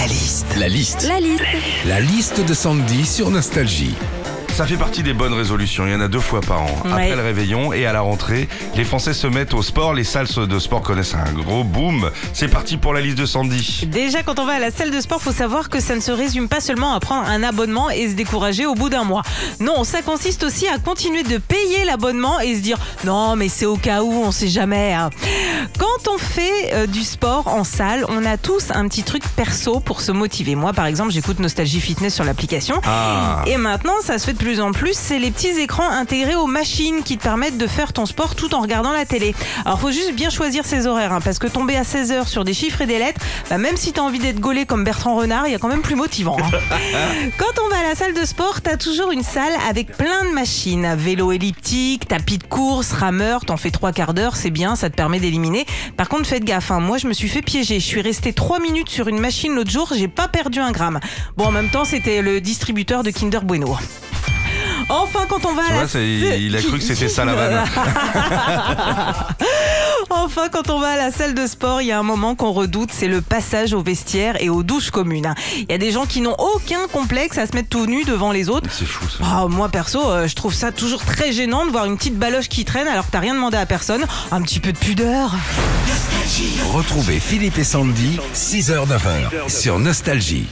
La liste. La liste. La liste. La liste de Sandy sur Nostalgie. Ça fait partie des bonnes résolutions. Il y en a deux fois par an. Ouais. Après le réveillon et à la rentrée, les Français se mettent au sport. Les salles de sport connaissent un gros boom. C'est parti pour la liste de Sandy. Déjà, quand on va à la salle de sport, faut savoir que ça ne se résume pas seulement à prendre un abonnement et se décourager au bout d'un mois. Non, ça consiste aussi à continuer de payer l'abonnement et se dire non, mais c'est au cas où, on sait jamais. hein. Quand on fait euh, du sport en salle, on a tous un petit truc perso pour se motiver. Moi, par exemple, j'écoute Nostalgie Fitness sur l'application. Ah. Et maintenant, ça se fait de plus en plus, c'est les petits écrans intégrés aux machines qui te permettent de faire ton sport tout en regardant la télé. Alors, faut juste bien choisir ses horaires, hein, parce que tomber à 16 heures sur des chiffres et des lettres, bah, même si t'as envie d'être gaulé comme Bertrand Renard, il y a quand même plus motivant. hein. Quand on va à la salle de sport, t'as toujours une salle avec plein de machines. Vélo elliptique, tapis de course, rameur, t'en fais trois quarts d'heure, c'est bien, ça te permet d'éliminer. Par contre, faites gaffe, hein, moi je me suis fait piéger. Je suis resté trois minutes sur une machine l'autre jour, j'ai pas perdu un gramme. Bon, en même temps, c'était le distributeur de Kinder Bueno. Enfin, quand on va Tu à vois, il a cru que c'était ça la vanne. Enfin, quand on va à la salle de sport, il y a un moment qu'on redoute, c'est le passage au vestiaire et aux douches communes. Il y a des gens qui n'ont aucun complexe à se mettre tout nu devant les autres. C'est fou ça. Ah, moi perso, euh, je trouve ça toujours très gênant de voir une petite baloche qui traîne alors que t'as rien demandé à personne. Un petit peu de pudeur. Retrouvez Philippe et Sandy, 6h-9h sur Nostalgie.